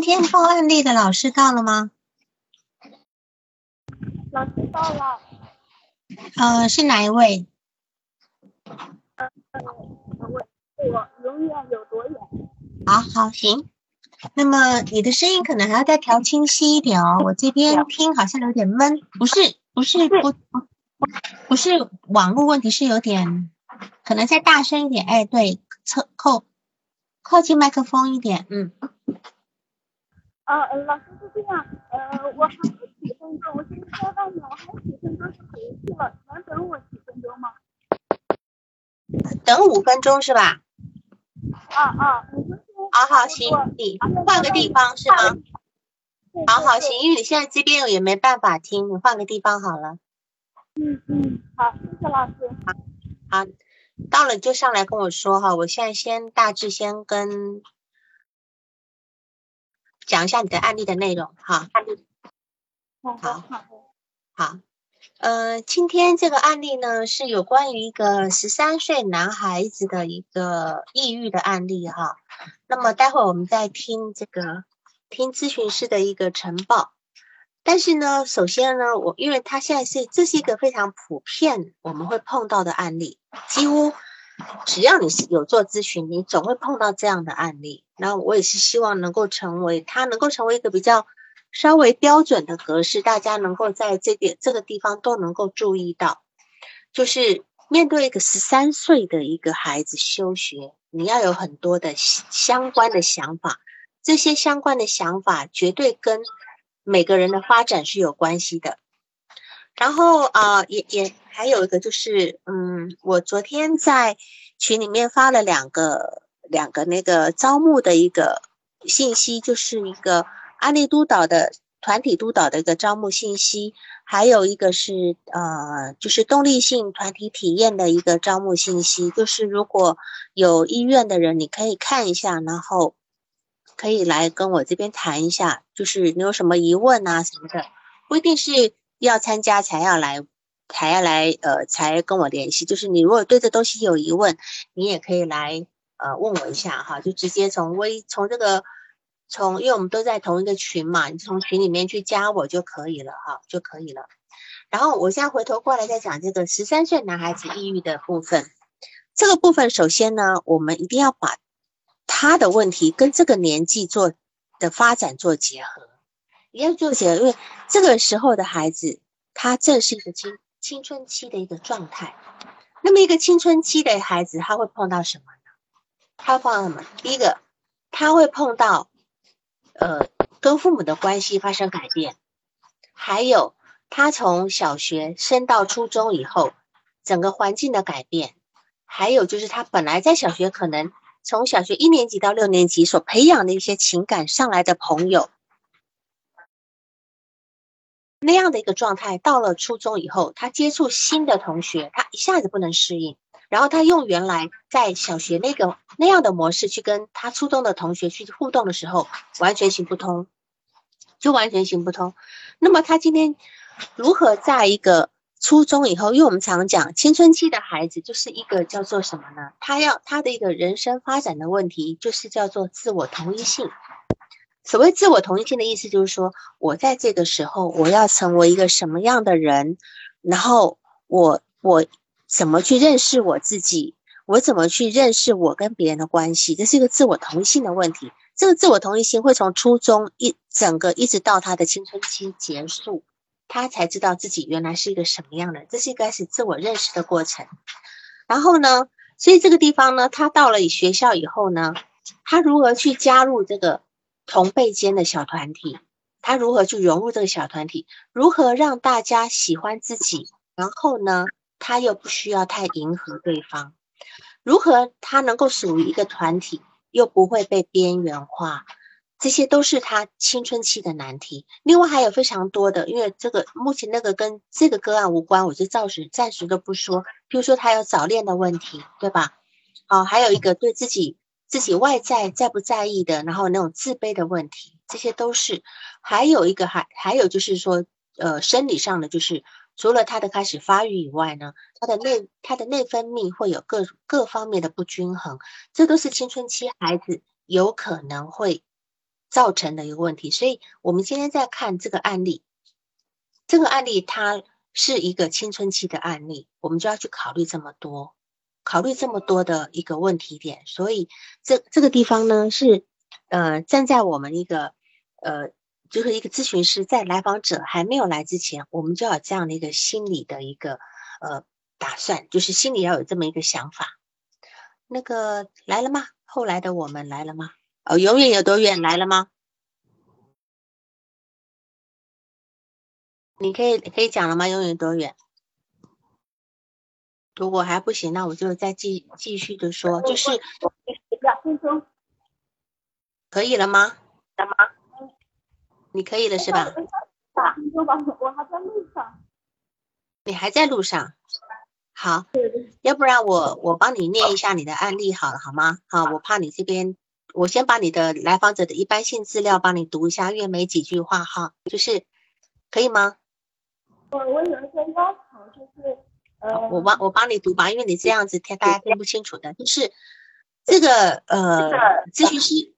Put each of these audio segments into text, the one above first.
今天报案例的老师到了吗？老师到了。呃，是哪一位？呃，我我永远有多远？好好行。那么你的声音可能还要再调清晰一点哦，我这边听好像有点闷，不是不是不不不是网络问题，是有点可能再大声一点。哎，对，侧靠靠近麦克风一点，嗯。呃，老师是这样，呃，我还有几分钟，我现在在外面，我还有几分钟就回去了，能等我几分钟吗？等五分钟是吧？啊啊，五分钟。好好行，你换个地方是吗？好好行，因为你现在这边也没办法听，你换个地方好了。嗯嗯，好，谢谢老师。好，好，到了就上来跟我说哈，我现在先大致先跟。讲一下你的案例的内容哈。好好好。好，呃，今天这个案例呢是有关于一个十三岁男孩子的一个抑郁的案例哈。那么待会儿我们再听这个听咨询师的一个晨报。但是呢，首先呢，我因为他现在是这是一个非常普遍我们会碰到的案例，几乎。只要你是有做咨询，你总会碰到这样的案例。那我也是希望能够成为它能够成为一个比较稍微标准的格式，大家能够在这点这个地方都能够注意到。就是面对一个十三岁的一个孩子休学，你要有很多的相关的想法，这些相关的想法绝对跟每个人的发展是有关系的。然后啊，也也还有一个就是，嗯，我昨天在群里面发了两个两个那个招募的一个信息，就是一个安利督导的团体督导的一个招募信息，还有一个是呃，就是动力性团体体验的一个招募信息，就是如果有意愿的人，你可以看一下，然后可以来跟我这边谈一下，就是你有什么疑问啊什么的，不一定是。要参加才要来，才要来，呃，才跟我联系。就是你如果对这东西有疑问，你也可以来，呃，问我一下哈，就直接从微从这个从，因为我们都在同一个群嘛，你从群里面去加我就可以了哈，就可以了。然后我现在回头过来再讲这个十三岁男孩子抑郁的部分。这个部分首先呢，我们一定要把他的问题跟这个年纪做的发展做结合。你要做结，因为这个时候的孩子，他正是一个青青春期的一个状态。那么，一个青春期的孩子，他会碰到什么呢？他会碰到什么？第一个，他会碰到，呃，跟父母的关系发生改变，还有他从小学升到初中以后，整个环境的改变，还有就是他本来在小学可能从小学一年级到六年级所培养的一些情感上来的朋友。那样的一个状态，到了初中以后，他接触新的同学，他一下子不能适应，然后他用原来在小学那个那样的模式去跟他初中的同学去互动的时候，完全行不通，就完全行不通。那么他今天如何在一个初中以后，因为我们常讲青春期的孩子就是一个叫做什么呢？他要他的一个人生发展的问题，就是叫做自我同一性。所谓自我同一性的意思，就是说我在这个时候，我要成为一个什么样的人，然后我我怎么去认识我自己，我怎么去认识我跟别人的关系，这是一个自我同一性的问题。这个自我同一性会从初中一整个一直到他的青春期结束，他才知道自己原来是一个什么样的，这是一开始自我认识的过程。然后呢，所以这个地方呢，他到了学校以后呢，他如何去加入这个？同辈间的小团体，他如何去融入这个小团体？如何让大家喜欢自己？然后呢，他又不需要太迎合对方？如何他能够属于一个团体，又不会被边缘化？这些都是他青春期的难题。另外还有非常多的，因为这个目前那个跟这个个案无关，我就暂时暂时都不说。比如说他有早恋的问题，对吧？好，还有一个对自己。自己外在在不在意的，然后那种自卑的问题，这些都是。还有一个还还有就是说，呃，生理上的，就是除了他的开始发育以外呢，他的内他的内分泌会有各各方面的不均衡，这都是青春期孩子有可能会造成的一个问题。所以，我们今天在看这个案例，这个案例它是一个青春期的案例，我们就要去考虑这么多，考虑这么多的一个问题点。所以，这这个地方呢，是呃，站在我们一个呃，就是一个咨询师在来访者还没有来之前，我们就要这样的一个心理的一个呃打算，就是心里要有这么一个想法。那个来了吗？后来的我们来了吗？哦，永远有多远来了吗？你可以可以讲了吗？永远多远？如果还不行，那我就再继继续的说，就是两分钟可以了吗？你可以了是吧？两分钟吧，我还在路上。你还在路上？好，要不然我我帮你念一下你的案例好了，好吗？好，我怕你这边，我先把你的来访者的一般性资料帮你读一下，因为没几句话哈，就是可以吗？我我有一个要求，就是呃，我帮我帮你读吧，因为你这样子听大家听不清楚的，就是这个呃，咨询师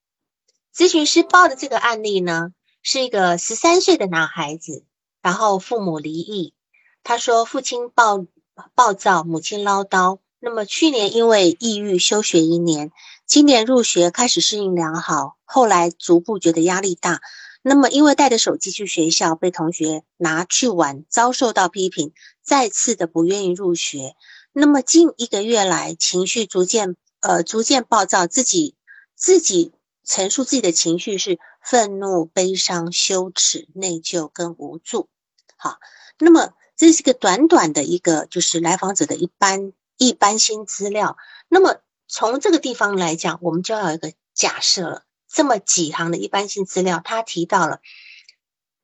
咨询师报的这个案例呢，是一个十三岁的男孩子，然后父母离异，他说父亲暴。暴躁，母亲唠叨。那么去年因为抑郁休学一年，今年入学开始适应良好，后来逐步觉得压力大。那么因为带着手机去学校，被同学拿去玩，遭受到批评，再次的不愿意入学。那么近一个月来，情绪逐渐呃逐渐暴躁，自己自己陈述自己的情绪是愤怒、悲伤、羞耻、内疚跟无助。好，那么。这是个短短的一个，就是来访者的一般一般性资料。那么从这个地方来讲，我们就要有一个假设了。这么几行的一般性资料，他提到了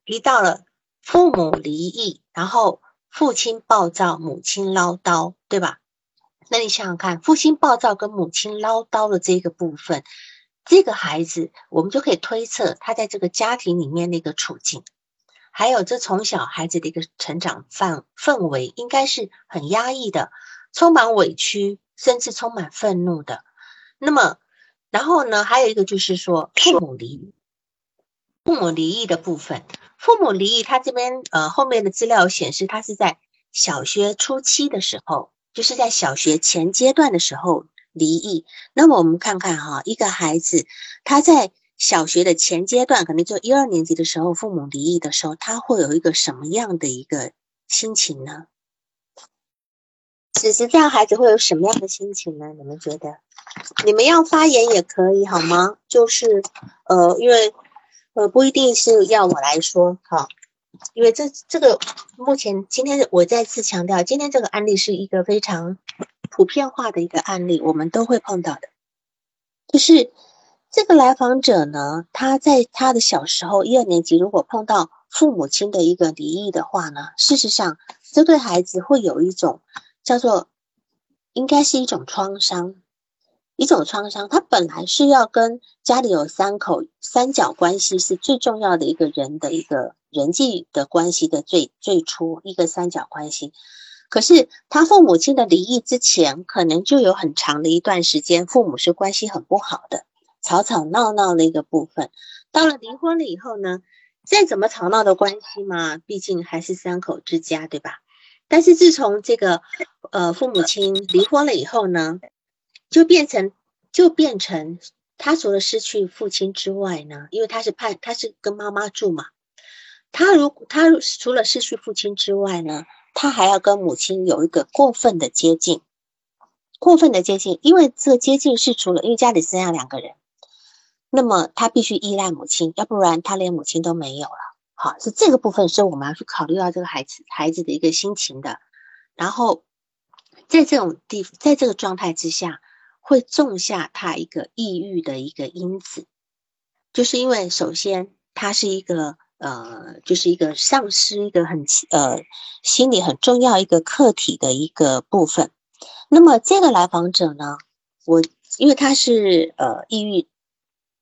提到了父母离异，然后父亲暴躁，母亲唠叨，对吧？那你想想看，父亲暴躁跟母亲唠叨的这个部分，这个孩子，我们就可以推测他在这个家庭里面那个处境。还有，这从小孩子的一个成长范氛围，应该是很压抑的，充满委屈，甚至充满愤怒的。那么，然后呢，还有一个就是说，父母离异，父母离异的部分，父母离异，他这边呃后面的资料显示，他是在小学初期的时候，就是在小学前阶段的时候离异。那么我们看看哈，一个孩子他在。小学的前阶段，可能就一二年级的时候，父母离异的时候，他会有一个什么样的一个心情呢？此时这样孩子会有什么样的心情呢？你们觉得？你们要发言也可以，好吗？就是呃，因为呃不一定是要我来说，哈，因为这这个目前今天我再次强调，今天这个案例是一个非常普遍化的一个案例，我们都会碰到的，就是。这个来访者呢，他在他的小时候一二年级，如果碰到父母亲的一个离异的话呢，事实上，这对孩子会有一种叫做，应该是一种创伤，一种创伤。他本来是要跟家里有三口三角关系是最重要的一个人的一个人际的关系的最最初一个三角关系，可是他父母亲的离异之前，可能就有很长的一段时间，父母是关系很不好的。吵吵闹闹的一个部分，到了离婚了以后呢，再怎么吵闹的关系嘛，毕竟还是三口之家，对吧？但是自从这个呃父母亲离婚了以后呢，就变成就变成他除了失去父亲之外呢，因为他是判他是跟妈妈住嘛，他如果他除了失去父亲之外呢，他还要跟母亲有一个过分的接近，过分的接近，因为这接近是除了因为家里剩下两个人。那么他必须依赖母亲，要不然他连母亲都没有了。好，是这个部分是我们要去考虑到这个孩子孩子的一个心情的。然后在这种地，在这个状态之下，会种下他一个抑郁的一个因子，就是因为首先他是一个呃，就是一个丧失一个很呃心理很重要一个客体的一个部分。那么这个来访者呢，我因为他是呃抑郁。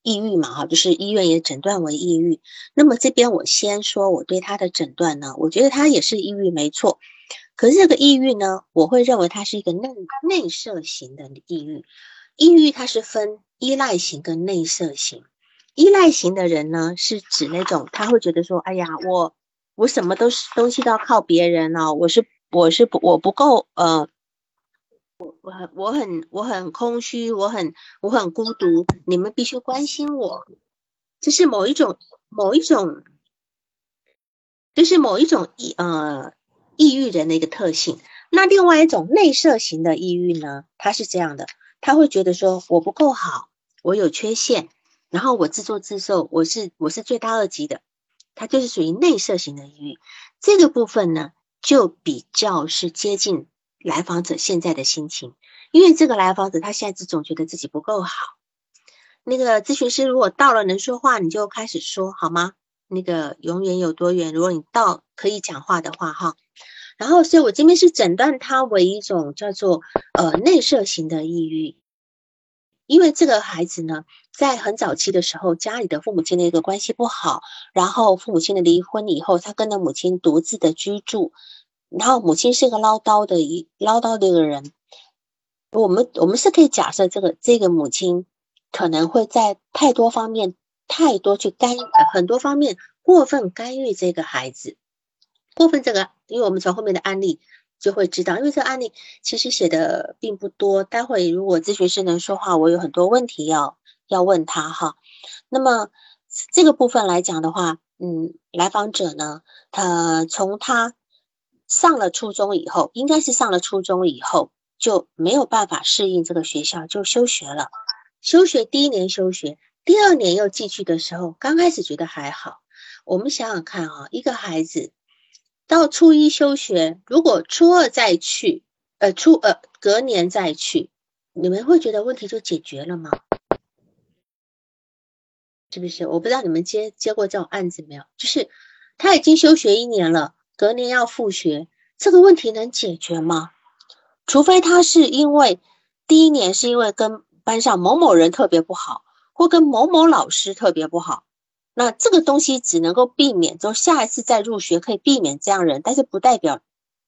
抑郁嘛，哈，就是医院也诊断为抑郁。那么这边我先说我对他的诊断呢，我觉得他也是抑郁，没错。可是这个抑郁呢，我会认为它是一个内内射型的抑郁。抑郁它是分依赖型跟内射型。依赖型的人呢，是指那种他会觉得说，哎呀，我我什么都是东西都要靠别人哦，我是我是不我不够呃，我我很我很我很空虚，我很我很孤独，你们必须关心我，这是某一种某一种，这是某一种抑呃抑郁人的一个特性。那另外一种内射型的抑郁呢，他是这样的，他会觉得说我不够好，我有缺陷。然后我自作自受，我是我是罪大恶极的，他就是属于内射型的抑郁。这个部分呢，就比较是接近来访者现在的心情，因为这个来访者他现在总觉得自己不够好。那个咨询师如果到了能说话，你就开始说好吗？那个永远有多远？如果你到可以讲话的话，哈。然后，所以我这边是诊断他为一种叫做呃内射型的抑郁。因为这个孩子呢，在很早期的时候，家里的父母亲的一个关系不好，然后父母亲的离婚以后，他跟着母亲独自的居住，然后母亲是个唠叨的一唠叨的一个人，我们我们是可以假设这个这个母亲可能会在太多方面太多去干很多方面过分干预这个孩子，过分这个，因为我们从后面的案例。就会知道，因为这个案例其实写的并不多。待会如果咨询师能说话，我有很多问题要要问他哈。那么这个部分来讲的话，嗯，来访者呢，他从他上了初中以后，应该是上了初中以后就没有办法适应这个学校，就休学了。休学第一年休学，第二年又继续的时候，刚开始觉得还好。我们想想看啊，一个孩子。到初一休学，如果初二再去，呃，初呃隔年再去，你们会觉得问题就解决了吗？是不是？我不知道你们接接过这种案子没有？就是他已经休学一年了，隔年要复学，这个问题能解决吗？除非他是因为第一年是因为跟班上某某人特别不好，或跟某某老师特别不好。那这个东西只能够避免，就下一次再入学可以避免这样人，但是不代表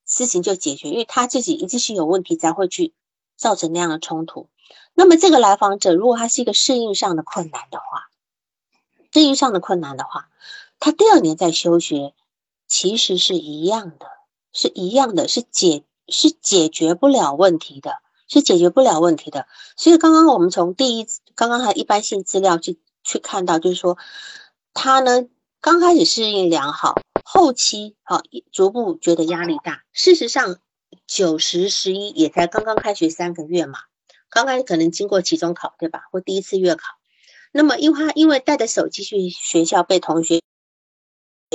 事情就解决，因为他自己一定是有问题才会去造成那样的冲突。那么这个来访者如果他是一个适应上的困难的话，适应上的困难的话，他第二年再休学，其实是一样的，是一样的，是解是解决不了问题的，是解决不了问题的。所以刚刚我们从第一刚刚还一般性资料去去看到，就是说。他呢，刚开始适应良好，后期好逐步觉得压力大。事实上，九十十一也才刚刚开学三个月嘛，刚刚可能经过期中考，对吧？或第一次月考。那么，因为他因为带着手机去学校，被同学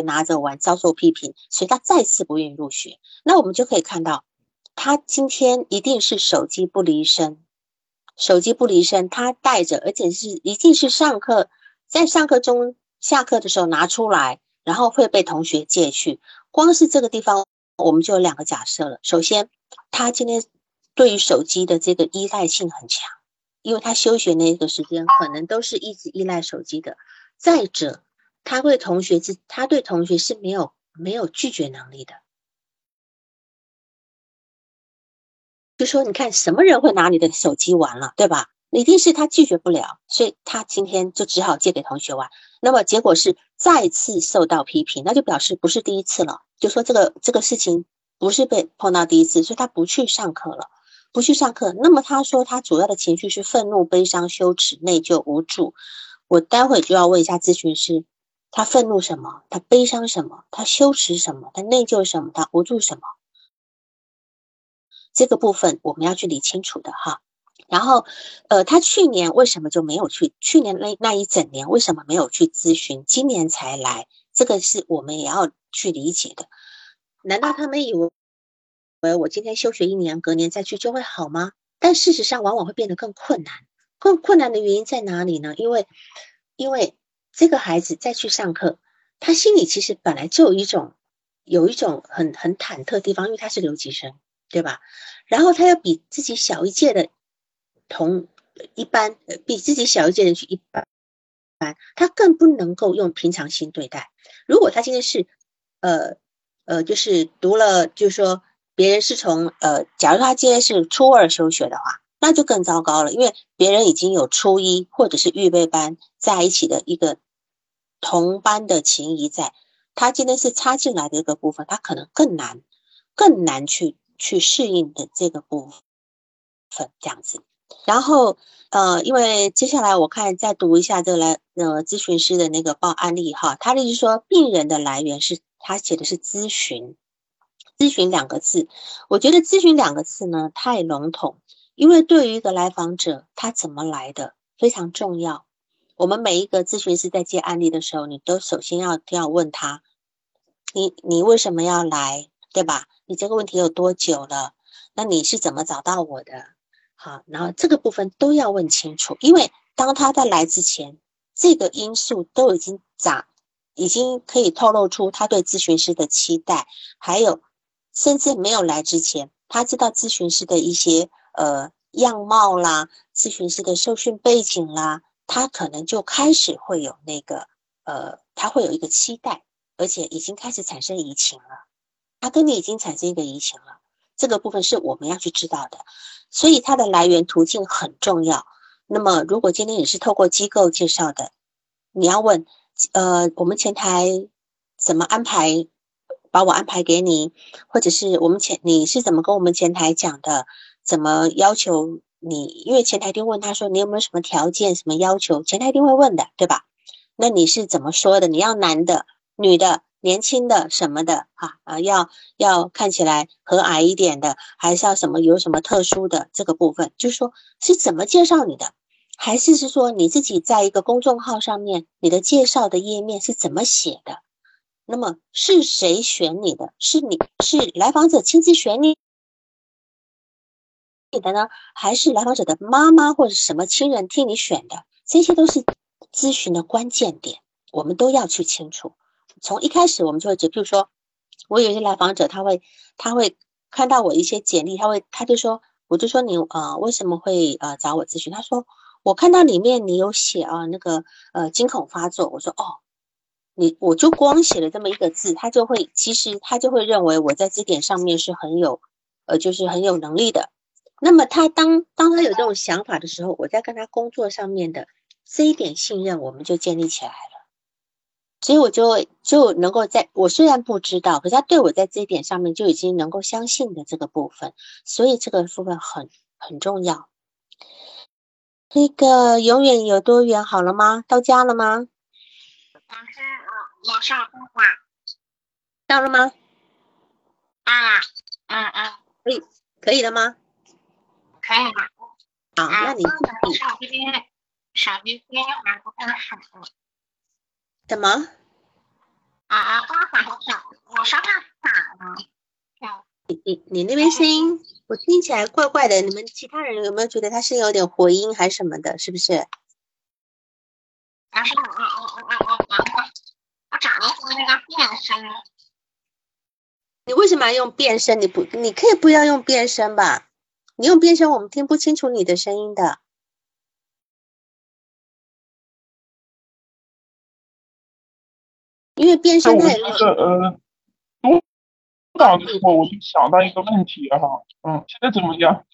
拿着玩，遭受批评，所以他再次不愿意入学。那我们就可以看到，他今天一定是手机不离身，手机不离身，他带着，而且是一定是上课，在上课中。下课的时候拿出来，然后会被同学借去。光是这个地方，我们就有两个假设了。首先，他今天对于手机的这个依赖性很强，因为他休学那个时间可能都是一直依赖手机的。再者，他对同学是，他对同学是没有没有拒绝能力的。就说你看，什么人会拿你的手机玩了，对吧？一定是他拒绝不了，所以他今天就只好借给同学玩。那么结果是再次受到批评，那就表示不是第一次了。就说这个这个事情不是被碰到第一次，所以他不去上课了，不去上课。那么他说他主要的情绪是愤怒、悲伤、羞耻、内疚、无助。我待会就要问一下咨询师，他愤怒什么？他悲伤什么？他羞耻什么？他内疚什么？他无助什么？这个部分我们要去理清楚的哈。然后，呃，他去年为什么就没有去？去年那那一整年为什么没有去咨询？今年才来，这个是我们也要去理解的。难道他们以为我今天休学一年，隔年再去就会好吗？但事实上，往往会变得更困难。更困难的原因在哪里呢？因为，因为这个孩子再去上课，他心里其实本来就有一种有一种很很忐忑的地方，因为他是留级生，对吧？然后他要比自己小一届的。同一般比自己小一届的去一般，他更不能够用平常心对待。如果他今天是，呃呃，就是读了，就是说别人是从呃，假如他今天是初二休学的话，那就更糟糕了，因为别人已经有初一或者是预备班在一起的一个同班的情谊在，他今天是插进来的一个部分，他可能更难，更难去去适应的这个部分这样子。然后呃，因为接下来我看再读一下这个来呃咨询师的那个报案例哈，他的意思说病人的来源是他写的是咨询，咨询两个字，我觉得咨询两个字呢太笼统。因为对于一个来访者，他怎么来的非常重要。我们每一个咨询师在接案例的时候，你都首先要要问他：你你为什么要来，对吧？你这个问题有多久了？那你是怎么找到我的？好，然后这个部分都要问清楚。因为当他在来之前，这个因素都已经长，已经可以透露出他对咨询师的期待，还有甚至没有来之前，他知道咨询师的一些。呃，样貌啦，咨询师的受训背景啦，他可能就开始会有那个呃，他会有一个期待，而且已经开始产生移情了。他跟你已经产生一个移情了，这个部分是我们要去知道的。所以它的来源途径很重要。那么，如果今天你是透过机构介绍的，你要问呃，我们前台怎么安排，把我安排给你，或者是我们前你是怎么跟我们前台讲的？怎么要求你？因为前台一定问他说你有没有什么条件、什么要求？前台一定会问的，对吧？那你是怎么说的？你要男的、女的、年轻的什么的啊？啊，要要看起来和蔼一点的，还是要什么有什么特殊的这个部分？就是说是怎么介绍你的？还是是说你自己在一个公众号上面，你的介绍的页面是怎么写的？那么是谁选你的？是你是来访者亲自选你？你的呢？还是来访者的妈妈或者什么亲人替你选的？这些都是咨询的关键点，我们都要去清楚。从一开始我们就会，就比如说，我有些来访者，他会他会看到我一些简历，他会他就说，我就说你呃为什么会呃找我咨询？他说我看到里面你有写啊那个呃惊恐发作，我说哦，你我就光写了这么一个字，他就会其实他就会认为我在这点上面是很有呃就是很有能力的。那么他当当他有这种想法的时候，我在跟他工作上面的这一点信任，我们就建立起来了。所以我就就能够在我虽然不知道，可是他对我在这一点上面就已经能够相信的这个部分，所以这个部分很很重要。那个永远有多远好了吗？到家了吗？老师，我马上过到了吗？到了。嗯嗯。可以可以了吗？可以了。好，那你手机手机电话不太好。怎么？啊，刚好少，我说话少了。你你你那边声音我听起来怪怪的，你们其他人有没有觉得他声音有点回音还是什么的？是不是？老师，我我我我我我我找的是那个变声。你为什么要用变声？你不，你可以不要用变声吧？你用变声，我们听不清楚你的声音的。因为变声太。我呃，读档的时候我就想到一个问题哈，嗯，现在怎么样？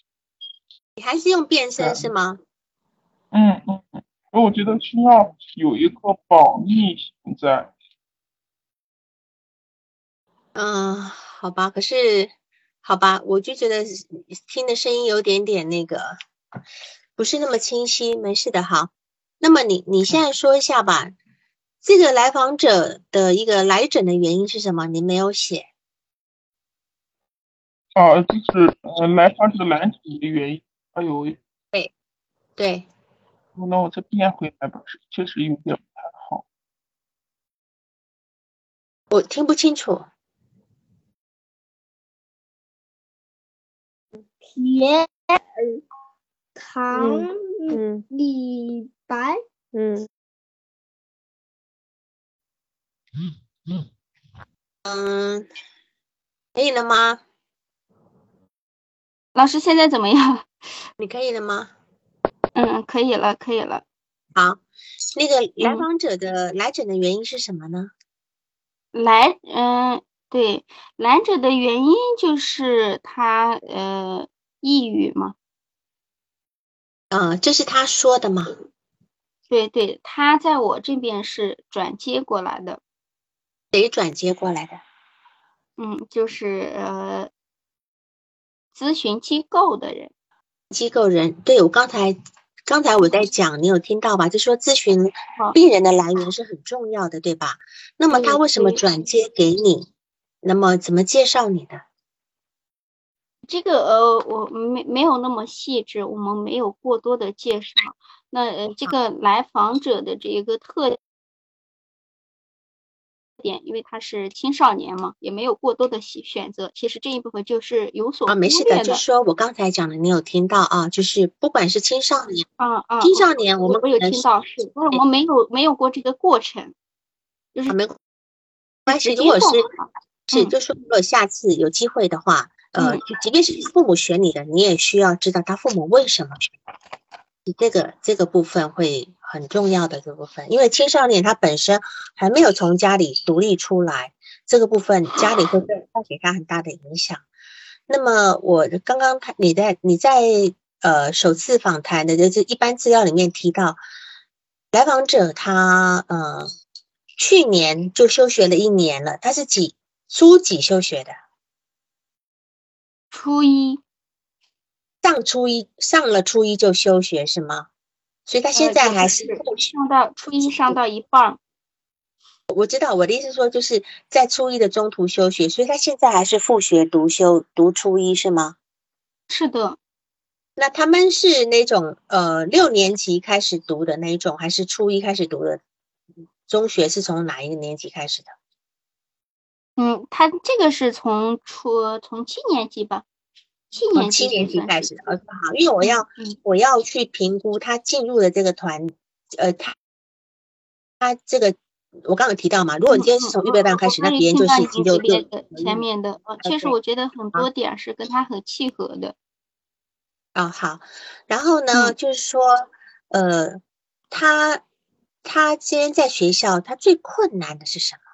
你还是用变声是吗？嗯嗯嗯，我觉得需要有一个保密性在。嗯，好吧，可是。好吧，我就觉得听的声音有点点那个，不是那么清晰。没事的，哈。那么你你现在说一下吧，这个来访者的一个来诊的原因是什么？你没有写。啊，就是呃，来访者来诊的原因。哎呦。对。对。那我再变回来吧，确实有点不太好。我听不清楚。铁糖李白，嗯嗯嗯，可以了吗？老师现在怎么样？你可以了吗？嗯，可以了，可以了。好，那个来访者的来诊的原因是什么呢？来，嗯，对，来者的原因就是他，呃。抑郁吗？呃，这是他说的吗？对对，他在我这边是转接过来的。谁转接过来的？嗯，就是呃，咨询机构的人。机构人，对我刚才刚才我在讲，你有听到吧？就说咨询病人的来源是很重要的，对吧？那么他为什么转接给你？那么怎么介绍你的？这个呃，我没没有那么细致，我们没有过多的介绍。那呃，这个来访者的这一个特点，因为他是青少年嘛，也没有过多的选选择。其实这一部分就是有所啊，没事的，就是说我刚才讲的，你有听到啊？就是不管是青少年啊啊，青少年，我们我有听到，是，我们没有没有过这个过程，就是没关系。如果是是，就说如果下次有机会的话。呃，即便是父母选你的，你也需要知道他父母为什么选你。这个这个部分会很重要的这部分，因为青少年他本身还没有从家里独立出来，这个部分家里会带给他很大的影响。那么我刚刚他你在你在呃首次访谈的就是一般资料里面提到，来访者他呃去年就休学了一年了，他是几初几休学的？初一上初一上了初一就休学是吗？所以他现在还是上到初一上到一半。我知道我的意思说就是在初一的中途休学，所以他现在还是复学读修读初一是吗？是的。那他们是那种呃六年级开始读的那一种，还是初一开始读的？中学是从哪一个年级开始的？嗯，他这个是从初从七年级吧，七年级七年级开始的，呃，好，因为我要我要去评估他进入的这个团，呃，他他这个我刚刚提到嘛，如果你今天是从预备班开始，那别人就是已经就就前面的，呃，确实我觉得很多点是跟他很契合的。啊，好，然后呢，就是说，呃，他他今天在学校，他最困难的是什么？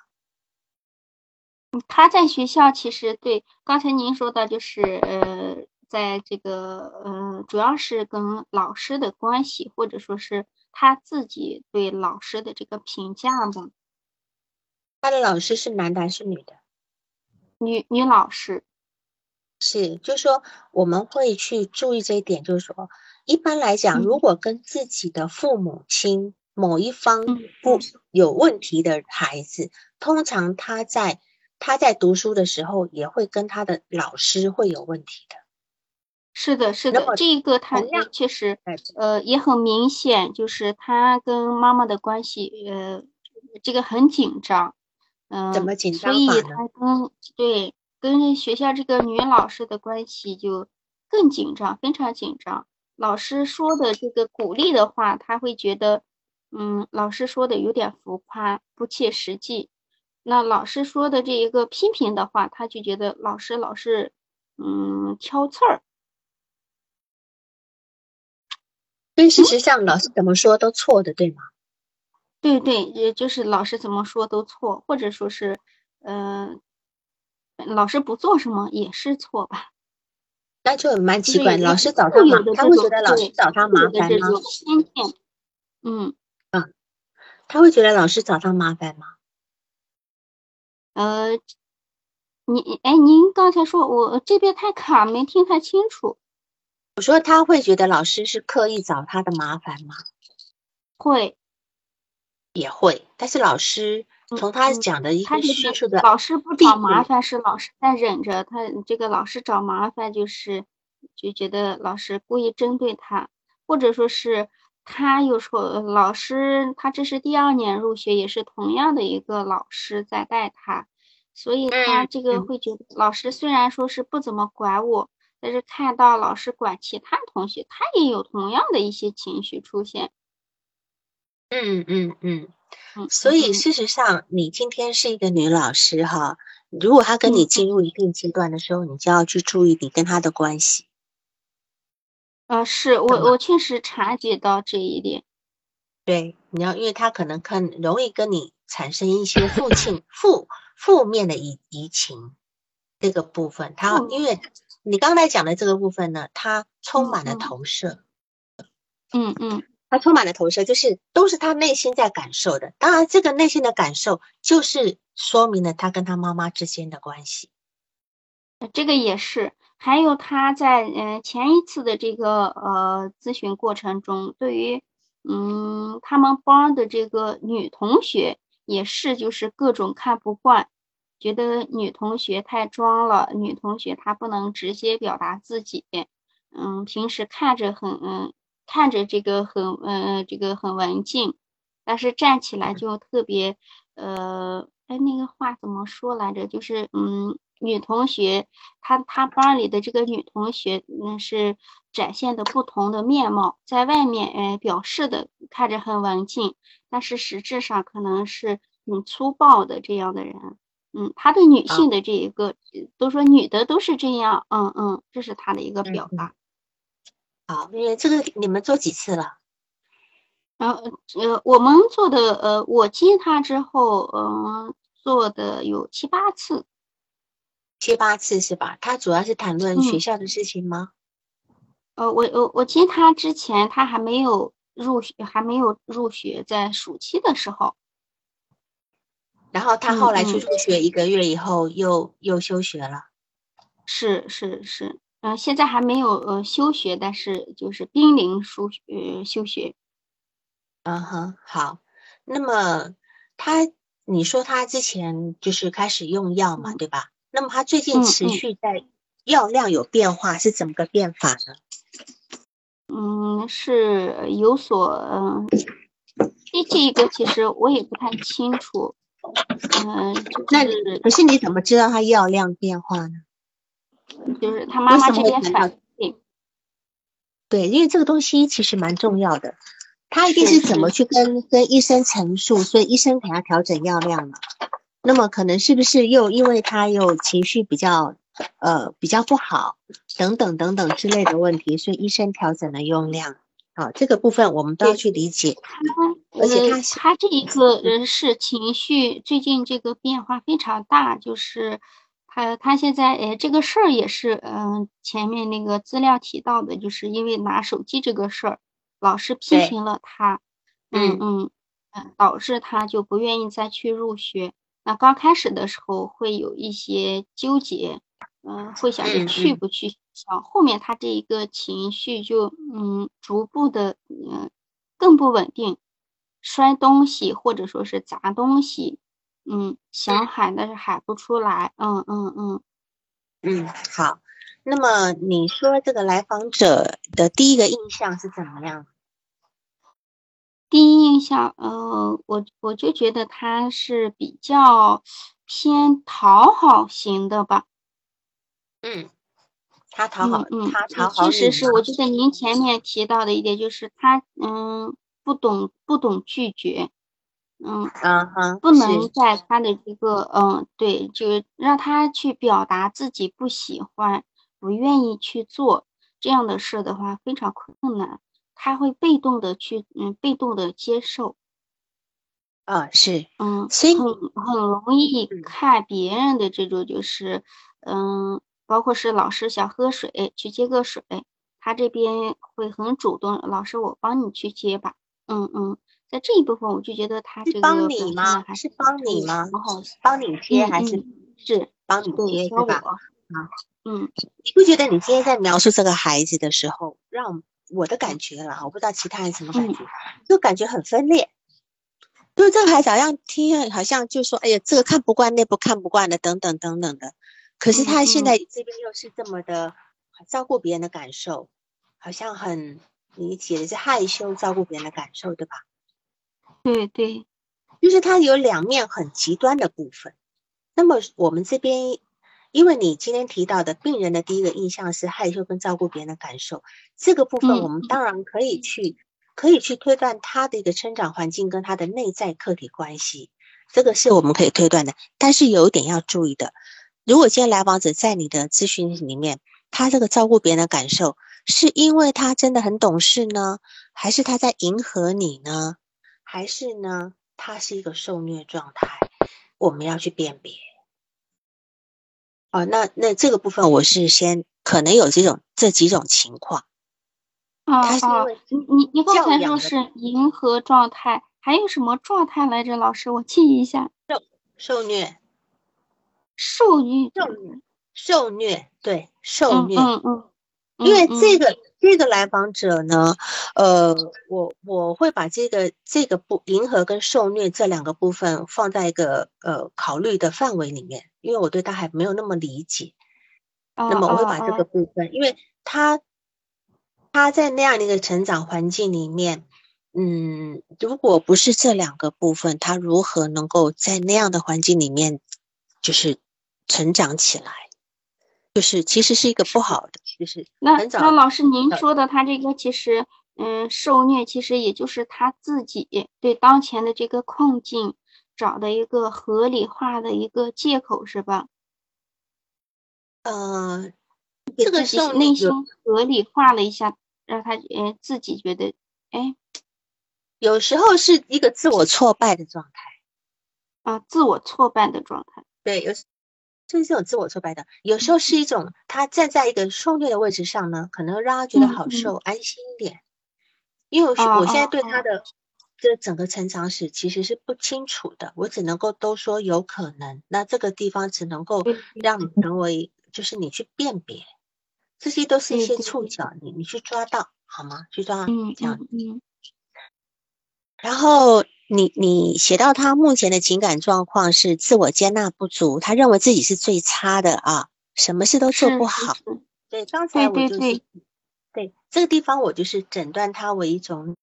他在学校其实对刚才您说的，就是呃，在这个呃，主要是跟老师的关系，或者说是他自己对老师的这个评价吧。他的老师是男的还是女的？女女老师。是，就是说我们会去注意这一点，就是说一般来讲，如果跟自己的父母亲某一方不有问题的孩子，通常他在。他在读书的时候也会跟他的老师会有问题的，是的，是的，这一个他确实，呃，也很明显，就是他跟妈妈的关系，呃，这个很紧张，嗯，怎么紧张所以他跟对跟学校这个女老师的关系就更紧张，非常紧张。老师说的这个鼓励的话，他会觉得，嗯，老师说的有点浮夸，不切实际。那老师说的这一个批评的话，他就觉得老师老是嗯挑刺儿。所以事实上，老师怎么说都错的，对吗？对对，也就是老师怎么说都错，或者说是嗯，老师不做什么也是错吧？那就蛮奇怪，老师找他麻烦他会觉得老师找他麻烦吗？偏见，嗯嗯，他会觉得老师找他麻烦吗？呃，你哎，您刚才说我这边太卡，没听太清楚。我说他会觉得老师是刻意找他的麻烦吗？会，也会。但是老师从他讲的一个叙述的，老师不找麻烦是老师在忍着，他这个老师找麻烦就是就觉得老师故意针对他，或者说是。他有时候，老师，他这是第二年入学，也是同样的一个老师在带他，所以他这个会觉得，老师虽然说是不怎么管我，但是看到老师管其他同学，他也有同样的一些情绪出现。嗯嗯嗯，所以事实上，你今天是一个女老师哈，如果他跟你进入一定阶段的时候，你就要去注意你跟他的关系。啊，是我我确实察觉到这一点。对，你要，因为他可能看容易跟你产生一些负情负负面的移移情这个部分，他因为你刚才讲的这个部分呢，他充满了投射，嗯嗯，他充满了投射，就是都是他内心在感受的。当然，这个内心的感受就是说明了他跟他妈妈之间的关系。这个也是。还有他在嗯前一次的这个呃咨询过程中，对于嗯他们班的这个女同学也是就是各种看不惯，觉得女同学太装了，女同学她不能直接表达自己，嗯，平时看着很嗯看着这个很嗯这个很文静，但是站起来就特别呃哎那个话怎么说来着？就是嗯。女同学，她她班里的这个女同学，嗯，是展现的不同的面貌，在外面，呃，表示的看着很文静，但是实质上可能是很粗暴的这样的人，嗯，她对女性的这一个，都说女的都是这样，嗯嗯，这是她的一个表达。好，因为这个你们做几次了？然后，呃，我们做的，呃，我接他之后，嗯，做的有七八次。七八次是吧？他主要是谈论学校的事情吗？呃，我我我接他之前，他还没有入学，还没有入学，在暑期的时候。然后他后来去入学一个月以后，又又休学了。是是是，嗯，现在还没有呃休学，但是就是濒临休呃休学。嗯哼，好。那么他，你说他之前就是开始用药嘛，对吧？那么他最近持续在药量有变化，是怎么个变法呢？嗯，是有所嗯，这这个其实我也不太清楚。嗯，那可是你怎么知道他药量变化呢？就是他妈妈这边反应。对，因为这个东西其实蛮重要的，他一定是怎么去跟跟医生陈述，所以医生给他调整药量了。那么可能是不是又因为他又情绪比较呃比较不好等等等等之类的问题，所以医生调整了用量。啊，这个部分我们都要去理解。而且他他这一个人是情绪最近这个变化非常大，就是他他现在哎这个事儿也是嗯前面那个资料提到的，就是因为拿手机这个事儿，老师批评了他，嗯嗯嗯，导致他就不愿意再去入学。那刚开始的时候会有一些纠结，嗯，会想着去不去学校。后面他这一个情绪就嗯逐步的嗯更不稳定，摔东西或者说是砸东西，嗯，想喊但是喊不出来，嗯嗯嗯嗯，好。那么你说这个来访者的第一个印象是怎么样？第一印象，呃，我我就觉得他是比较偏讨好型的吧。嗯，他讨好，嗯，他讨好确实是，我觉得您前面提到的一点就是他，嗯，不懂不懂拒绝，嗯，嗯哼，不能在他的这个，嗯，对，就让他去表达自己不喜欢、不愿意去做这样的事的话，非常困难。他会被动的去，嗯，被动的接受，啊，是，嗯，所以很很容易看别人的这种，就是，嗯，包括是老师想喝水去接个水，他这边会很主动，老师我帮你去接吧，嗯嗯，在这一部分我就觉得他这个帮你吗？还是帮你吗？帮你接还是是帮你接对吧？啊，嗯，你不觉得你今天在描述这个孩子的时候，让我的感觉了，我不知道其他人什么感觉，就感觉很分裂。就是这个孩子好像听，好像就说：“哎呀，这个看不惯，那不看不惯的，等等等等的。”可是他现在这边又是这么的照顾别人的感受，好像很你写的是害羞照顾别人的感受，对吧？对对，就是他有两面很极端的部分。那么我们这边。因为你今天提到的病人的第一个印象是害羞跟照顾别人的感受，这个部分我们当然可以去可以去推断他的一个成长环境跟他的内在客体关系，这个是我们可以推断的。但是有一点要注意的，如果今天来访者在你的咨询里面，他这个照顾别人的感受，是因为他真的很懂事呢，还是他在迎合你呢，还是呢他是一个受虐状态？我们要去辨别。哦，那那这个部分我是先可能有这种这几种情况，啊啊他是因为！你你你刚才说是迎合状态，还有什么状态来着？老师，我记一下。受虐，受虐，受虐，受虐，对，受虐。嗯嗯嗯，因为嗯这个这个来访者呢，呃，我我会把这个这个部迎合跟受虐这两个部分放在一个呃考虑的范围里面，因为我对他还没有那么理解。嗯那么我会把这个部分，因为他他在那样的一个成长环境里面，嗯，如果不是这两个部分，他如何能够在那样的环境里面就是成长起来？就是其实是一个不好的，就是那那老师您说的他这个其实，嗯，受虐其实也就是他自己对当前的这个困境找的一个合理化的一个借口，是吧？呃，这个时候内心合理化了一下，让他嗯自己觉得，哎有时候是一个自我挫败的状态。啊，自我挫败的状态。对，有时就是这种自我挫败的，有时候是一种他站在一个受虐的位置上呢，可能让他觉得嗯嗯好受、安心一点。因为我是哦我现在对他的这整个成长史其实是不清楚的，我只能够都说有可能。那这个地方只能够让你成为，就是你去辨别，这些都是一些触角，你你去抓到好吗？去抓嗯这样嗯嗯然后你你写到他目前的情感状况是自我接纳不足，他认为自己是最差的啊，什么事都做不好。是对，刚才我就是对对对这个地方我就是诊断他为一种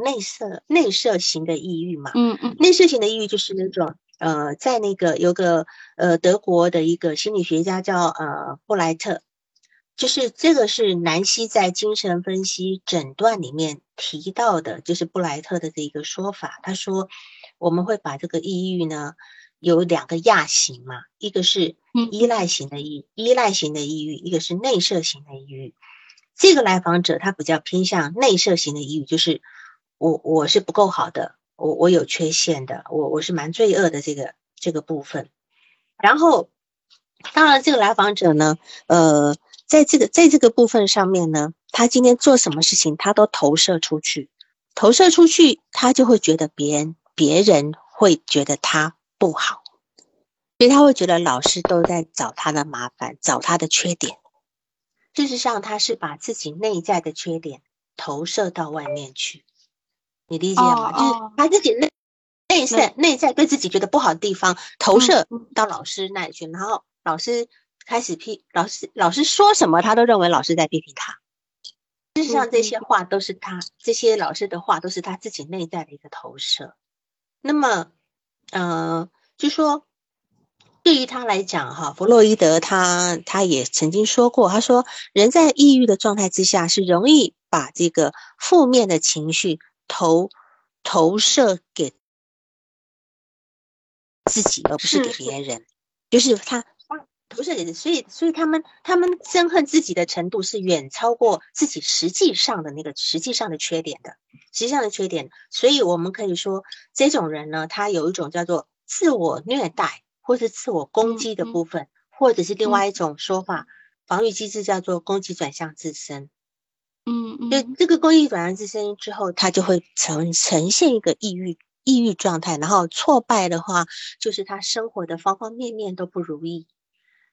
内射内射型的抑郁嘛。嗯嗯内射型的抑郁就是那种呃，在那个有个呃德国的一个心理学家叫呃布莱特，就是这个是南希在精神分析诊断里面提到的，就是布莱特的这一个说法。他说我们会把这个抑郁呢有两个亚型嘛，一个是嗯依赖型的抑依赖型的抑郁，一个是内射型的抑郁。这个来访者他比较偏向内射型的抑郁，就是我我是不够好的，我我有缺陷的，我我是蛮罪恶的这个这个部分。然后，当然这个来访者呢，呃，在这个在这个部分上面呢，他今天做什么事情，他都投射出去，投射出去，他就会觉得别人别人会觉得他不好，所以他会觉得老师都在找他的麻烦，找他的缺点。事实上，他是把自己内在的缺点投射到外面去，你理解吗？哦就是哦他自己内内在内在对自己觉得不好的地方投嗯射嗯到老师那里去，然后老师开始批老师，老师说什么他都认为老师在批评他。事实上，这嗯些话都是他这些老师的话都是他自己内在的一个投射。那么，呃，就说对于他来讲，哈，弗洛伊德他他也曾经说过，他说人在抑郁的状态之下是容易把这个负面的情绪投投射给自己，而不是给别人，就是他。他投射给，所以所以他们他们憎恨自己的程度是远超过自己实际上的那个实际上的缺点的，实际上的缺点。所以我们可以说，这种人呢，他有一种叫做自我虐待或是自我攻击的嗯嗯部分，或者是另外一种说法，防御机制叫做攻击转向自身。嗯就嗯这个攻击转向自身之后，他就会呈呈现一个抑郁抑郁状态，然后挫败的话，就是他生活的方方面面都不如意。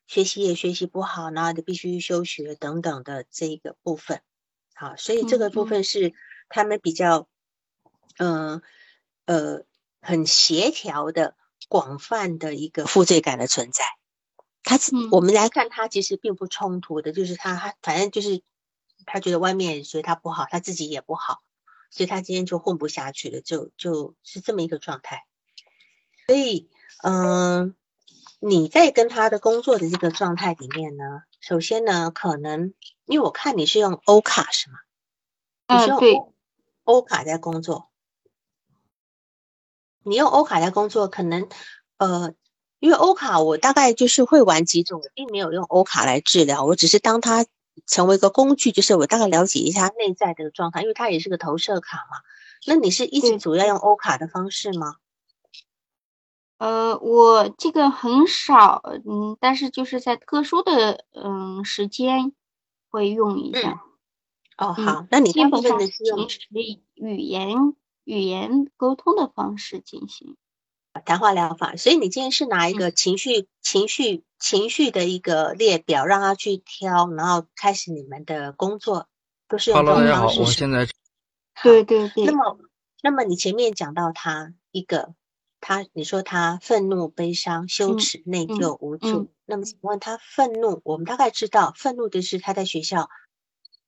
学习也学习不好，然后就必须休学等等的这个部分，好，所以这个部分是他们比较，嗯呃很协调的、广泛的一个负罪感的存在。他是嗯我们来看，他其实并不冲突的，就是他他反正就是他觉得外面觉得他不好，他自己也不好，所以他今天就混不下去了，就就是这么一个状态。所以，嗯。你在跟他的工作的这个状态里面呢，首先呢，可能因为我看你是用欧卡是吗？你是用欧欧卡在工作，你用欧卡在工作，可能呃，因为欧卡我大概就是会玩几种，我并没有用欧卡来治疗，我只是当它成为一个工具，就是我大概了解一下内在的状态，因为它也是个投射卡嘛。那你是一直主要用欧卡的方式吗？呃，我这个很少，嗯，但是就是在特殊的嗯时间会用一下。哦，嗯好，那你大部分的是用语言语言沟通的方式进行。谈话疗法，所以你今天是拿一嗯个情绪、情绪、情绪的一个列表，让他去挑，然后开始你们的工作，都是用这 Hello，大家好，种方式是。我现在对对对那，么，那么你前面讲到他一个，他你说他愤怒、悲伤、羞嗯耻、内嗯疚、无助。嗯那么，请问他愤怒，我们大概知道，愤怒的是他在学校，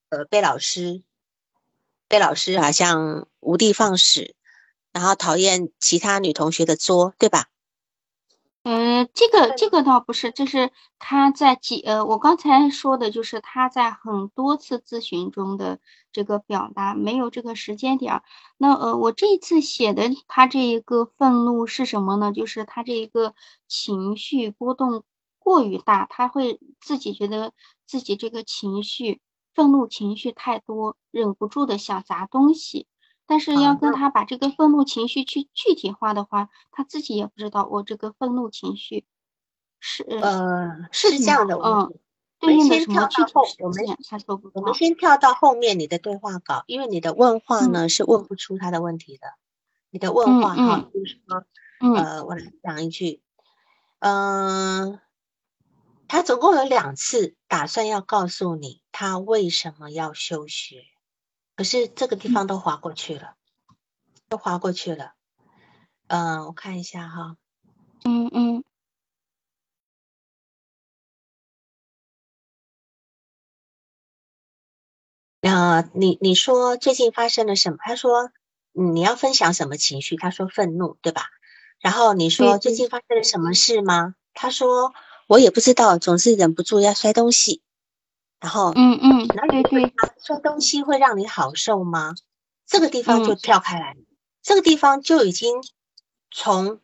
呃，被老师，被老师好像无的放矢，然后讨厌其他女同学的作，对吧？呃，这个这个倒不是，这是他在几呃，我刚才说的就是他在很多次咨询中的这个表达，没有这个时间点儿。那呃，我这一次写的他这一个愤怒是什么呢？就是他这一个情绪波动过于大，他会自己觉得自己这个情绪愤怒情绪太多，忍不住的想砸东西。但是啊要跟他把这个愤怒情绪去具体化的话，他自己也不知道我这个愤怒情绪是呃，是这样的，么我们嗯对应的先跳什么具体到后，我们事件，他说不我们。先跳到后面你的对话稿，因为你的问话嗯呢是问不出他的问题的。你的问嗯话哈，嗯就是说，嗯呃，我来讲一句，嗯、他总共有两次打算要告诉你他为什么要休学，可是这个地方都划过去了，都划过去了。嗯、我看一下哈，嗯嗯呃，你你说最近发生了什么？他说嗯你要分享什么情绪？他说愤怒，对吧？然后你说最近发生了什么事吗？他说我也不知道，总是忍不住要摔东西。然后，嗯嗯，然后你对他摔东西会让你好受吗？这个地方就嗯跳开来了，这个地方就已经从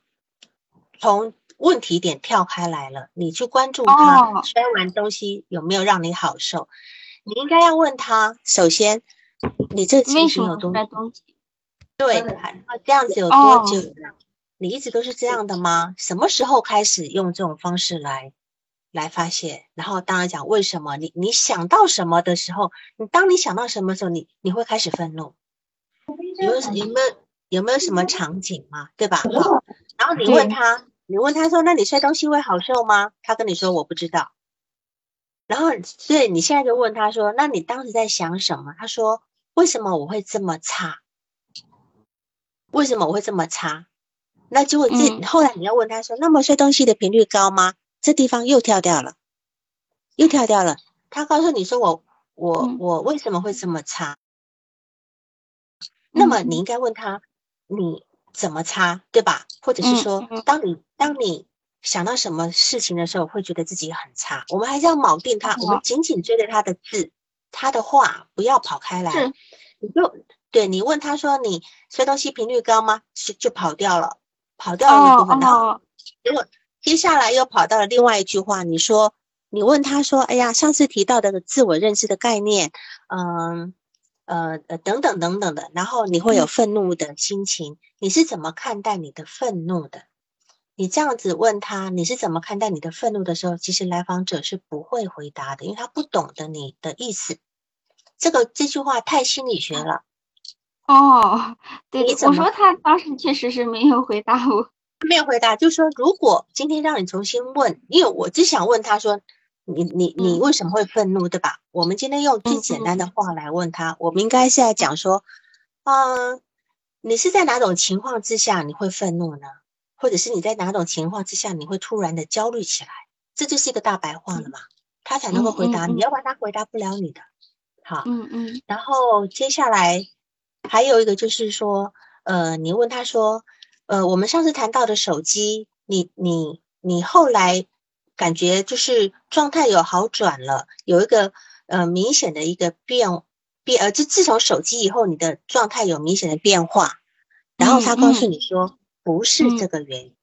从问题点跳开来了。你去关注他哦摔完东西有没有让你好受？你应该要问他，首先你这个情为什么形有多摔东西？对，还那这样子有哦多久了？你一直都是这样的吗？什么时候开始用这种方式来来发泄？然后当然讲为什么？你你想到什么的时候，你当你想到什么时候，你你会开始愤怒？有有有没有有没有什么场景嘛？对吧？好，然后你问他，你问他说，那你摔东西会好受吗？他跟你说我不知道。然后，所以你现在就问他说，那你当时在想什么？他说，为什么我会这么差？为什么我会这么差？那结果这、嗯后来你要问他说，那么摔东西的频率高吗？这地方又跳掉了，又跳掉了。他告诉你说我我嗯我为什么会这么差？那么嗯你应该问他你怎么差，对吧？或者是嗯说嗯，当你当你想到什么事情的时候，会觉得自己很差。我们还是要铆定他，我们哦紧紧追着他的字，他的话，不要跑开来。你就对你问他说你摔东西频率高吗？就就跑掉了，跑掉了那哦部分，然后哦，结果接下来又跑到了另外一句话，你说你问他说，哎呀，上次提到的自我认知的概念，嗯。呃呃，等等等等的，然后你会有嗯愤怒的心情，你是怎么看待你的愤怒的？你这样子问他，你是怎么看待你的愤怒的时候，其实来访者是不会回答的，因为他不懂得你的意思。这个这句话太心理学了，哦，对我说他当时确实是没有回答我。没有回答，就是说，如果今天让你重新问，因为我只想问他说，你你你嗯为什么会愤怒，对吧？我们今天用最嗯简单的话来问他，我们应该是在讲说，嗯、你是在哪种情况之下你会愤怒呢？或者是你在哪种情况之下你会突然的焦虑起来？这就是一个大白话了嘛，他才能够回答你，要不然他回答不了你的。好，嗯嗯然后接下来还有一个就是说，呃，你问他说，呃，我们上次谈到的手机，你你你后来感觉就是状态有好转了，有一个呃明显的一个变变，呃，就自从手机以后，你的状态有明显的变化，然后他告诉嗯嗯。你说不是这个原因，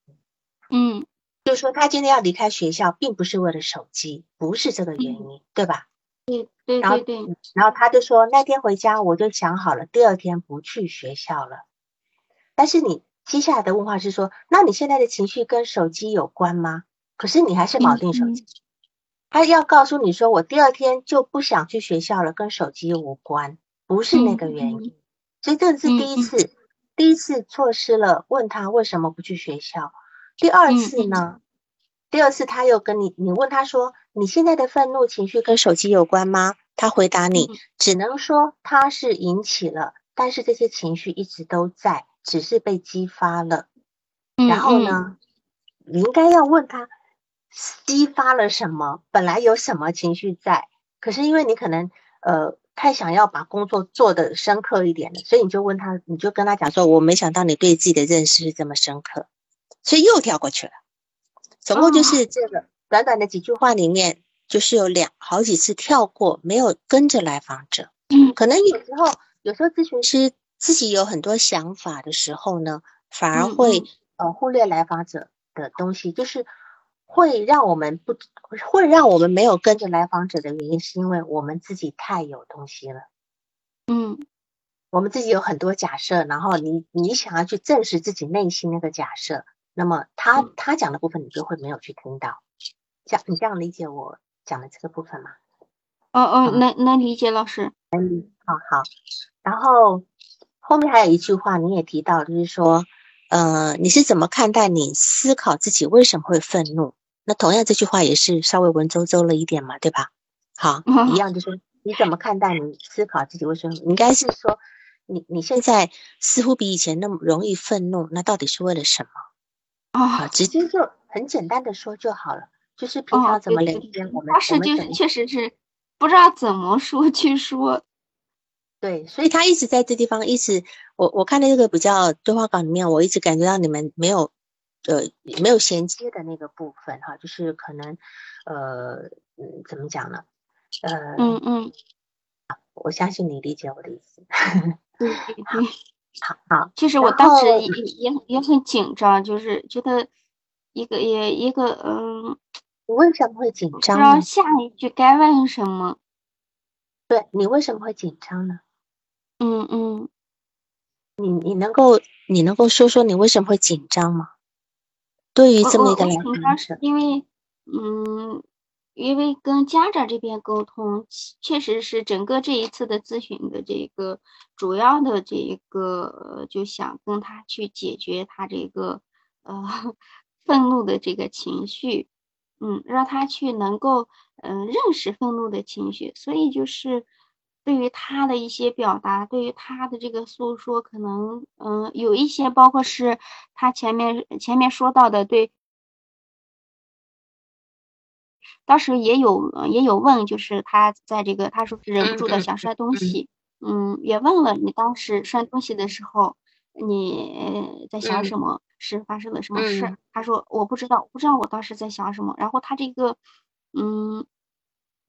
嗯。就是说他今天要离开学校，并不是为了手机，不是这个原因，对吧？对对然后对对，然后他就说那天回家我就想好了，第二天不去学校了。但是你接下来的问话是说，那你现在的情绪跟手机有关吗？可是你还是锚定手机，他要告诉你说，我第二天就不想去学校了，跟手机无关，不是那个原因。所以这是第一次，第一次错失了问他为什么不去学校。第二次呢？第二次他又跟你，你问他说，你现在的愤怒情绪跟手机有关吗？他回答你，只能说他是引起了，但是这些情绪一直都在，只是被激发了。然后呢，你应该要问他。激发了什么？本来有什么情绪在，可是因为你可能呃太想要把工作做得深刻一点了，所以你就问他，你就跟他讲说，我没想到你对自己的认识是这么深刻，所以又跳过去了。总共就是这个短短的几句话里面，就是有两好几次跳过，没有跟着来访者。可能有时候有时候咨询师自己有很多想法的时候呢，反而会呃忽略来访者的东西，就是。会让我们不会让我们没有跟着来访者的原因，是因为我们自己太有东西了。嗯，我们自己有很多假设，然后你你想要去证实自己内心那个假设，那么他他讲的部分你就会没有去听到。这样你这样理解我讲的这个部分吗？哦哦，能能理解，老师。能理好好。然后后面还有一句话你也提到，就是说，呃，你是怎么看待你思考自己为什么会愤怒？那同样这句话也是稍微文绉绉了一点嘛，对吧？好，一样就是你怎么看待你思考自己为什么？应该是说你你现在似乎比以前那么容易愤怒，那到底是为了什么？啊，直接就很简单的说就好了，就是平常怎么聊天，我们当时就是确实是不知道怎么说去说。对，所以他一直在这地方一直，我我看的这个比较对话稿里面，我一直感觉到你们没有。呃，没有衔接的那个部分哈，就是可能，呃，嗯，怎么讲呢？呃，嗯嗯，我相信你理解我的意思。对好好，其实我当时也也也很紧张，就是觉得一个也一个嗯，你为什么会紧张？不知道下一句该问什么？对你为什么会紧张呢？嗯嗯，你你能够你能够说说你为什么会紧张吗？对于这么一个来访因为，嗯，因为跟家长这边沟通，确实是整个这一次的咨询的这个主要的这一个，就想跟他去解决他这个呃愤怒的这个情绪，嗯，让他去能够嗯认识愤怒的情绪，所以就是。对于他的一些表达，对于他的这个诉说，可能嗯有一些，包括是他前面前面说到的，对，当时也有也有问，就是他在这个他说是忍不住的想摔东西，嗯，也问了你当时摔东西的时候你在想什么，是发生了什么事？他说我不知道，我不知道我当时在想什么。然后他这个嗯。